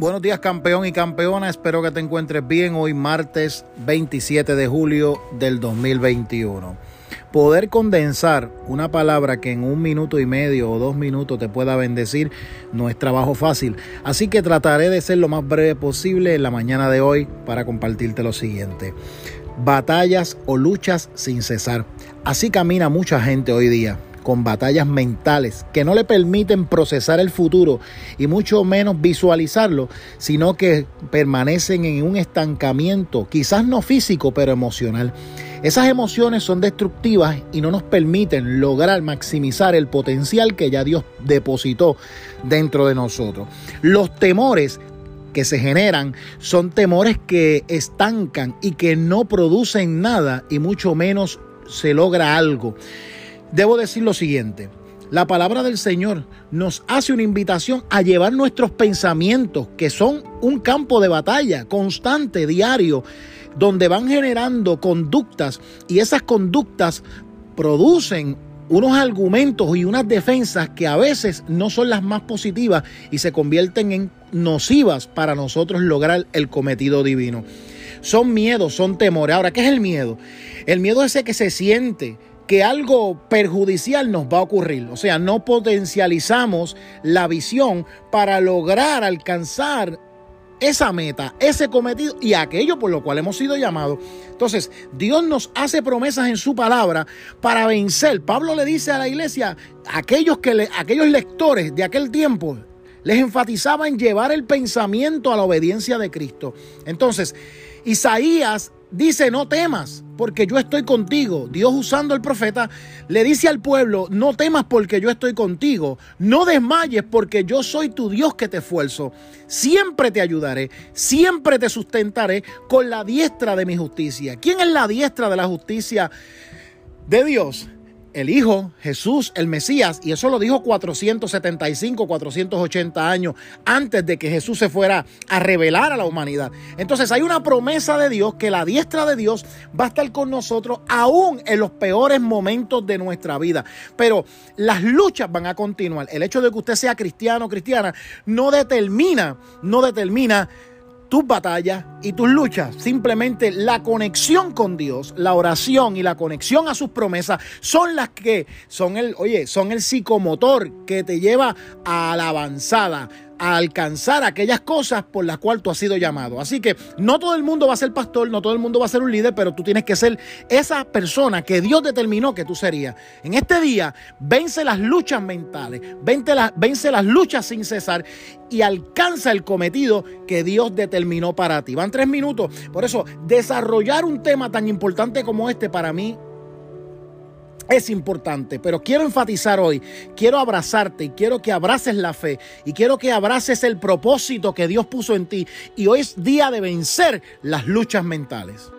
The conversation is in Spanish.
Buenos días campeón y campeona, espero que te encuentres bien hoy martes 27 de julio del 2021. Poder condensar una palabra que en un minuto y medio o dos minutos te pueda bendecir no es trabajo fácil, así que trataré de ser lo más breve posible en la mañana de hoy para compartirte lo siguiente. Batallas o luchas sin cesar. Así camina mucha gente hoy día con batallas mentales que no le permiten procesar el futuro y mucho menos visualizarlo, sino que permanecen en un estancamiento, quizás no físico, pero emocional. Esas emociones son destructivas y no nos permiten lograr maximizar el potencial que ya Dios depositó dentro de nosotros. Los temores que se generan son temores que estancan y que no producen nada y mucho menos se logra algo debo decir lo siguiente. La palabra del Señor nos hace una invitación a llevar nuestros pensamientos, que son un campo de batalla constante, diario, donde van generando conductas y esas conductas producen unos argumentos y unas defensas que a veces no son las más positivas y se convierten en nocivas para nosotros lograr el cometido divino. Son miedos, son temores. Ahora, ¿qué es el miedo? El miedo es ese que se siente, que algo perjudicial nos va a ocurrir. O sea, no potencializamos la visión para lograr alcanzar esa meta, ese cometido y aquello por lo cual hemos sido llamados. Entonces, Dios nos hace promesas en su palabra para vencer. Pablo le dice a la iglesia, aquellos, que aquellos lectores de aquel tiempo, les enfatizaba en llevar el pensamiento a la obediencia de Cristo. Entonces, Isaías dice, no temas, porque yo estoy contigo. Dios usando el profeta le dice al pueblo, no temas porque yo estoy contigo. No desmayes porque yo soy tu Dios que te esfuerzo. Siempre te ayudaré, siempre te sustentaré con la diestra de mi justicia. ¿Quién es la diestra de la justicia de Dios? El Hijo, Jesús, el Mesías, y eso lo dijo 475, 480 años antes de que Jesús se fuera a revelar a la humanidad. Entonces hay una promesa de Dios que la diestra de Dios va a estar con nosotros aún en los peores momentos de nuestra vida. Pero las luchas van a continuar. El hecho de que usted sea cristiano o cristiana no determina, no determina tus batallas y tus luchas. Simplemente la conexión con Dios, la oración y la conexión a sus promesas son las que son el, oye, son el psicomotor que te lleva a la avanzada a alcanzar aquellas cosas por las cuales tú has sido llamado. Así que no todo el mundo va a ser pastor, no todo el mundo va a ser un líder, pero tú tienes que ser esa persona que Dios determinó que tú serías. En este día, vence las luchas mentales, vence las, vence las luchas sin cesar y alcanza el cometido que Dios determinó para ti. Van tres minutos. Por eso, desarrollar un tema tan importante como este para mí es importante, pero quiero enfatizar hoy, quiero abrazarte y quiero que abraces la fe y quiero que abraces el propósito que Dios puso en ti y hoy es día de vencer las luchas mentales.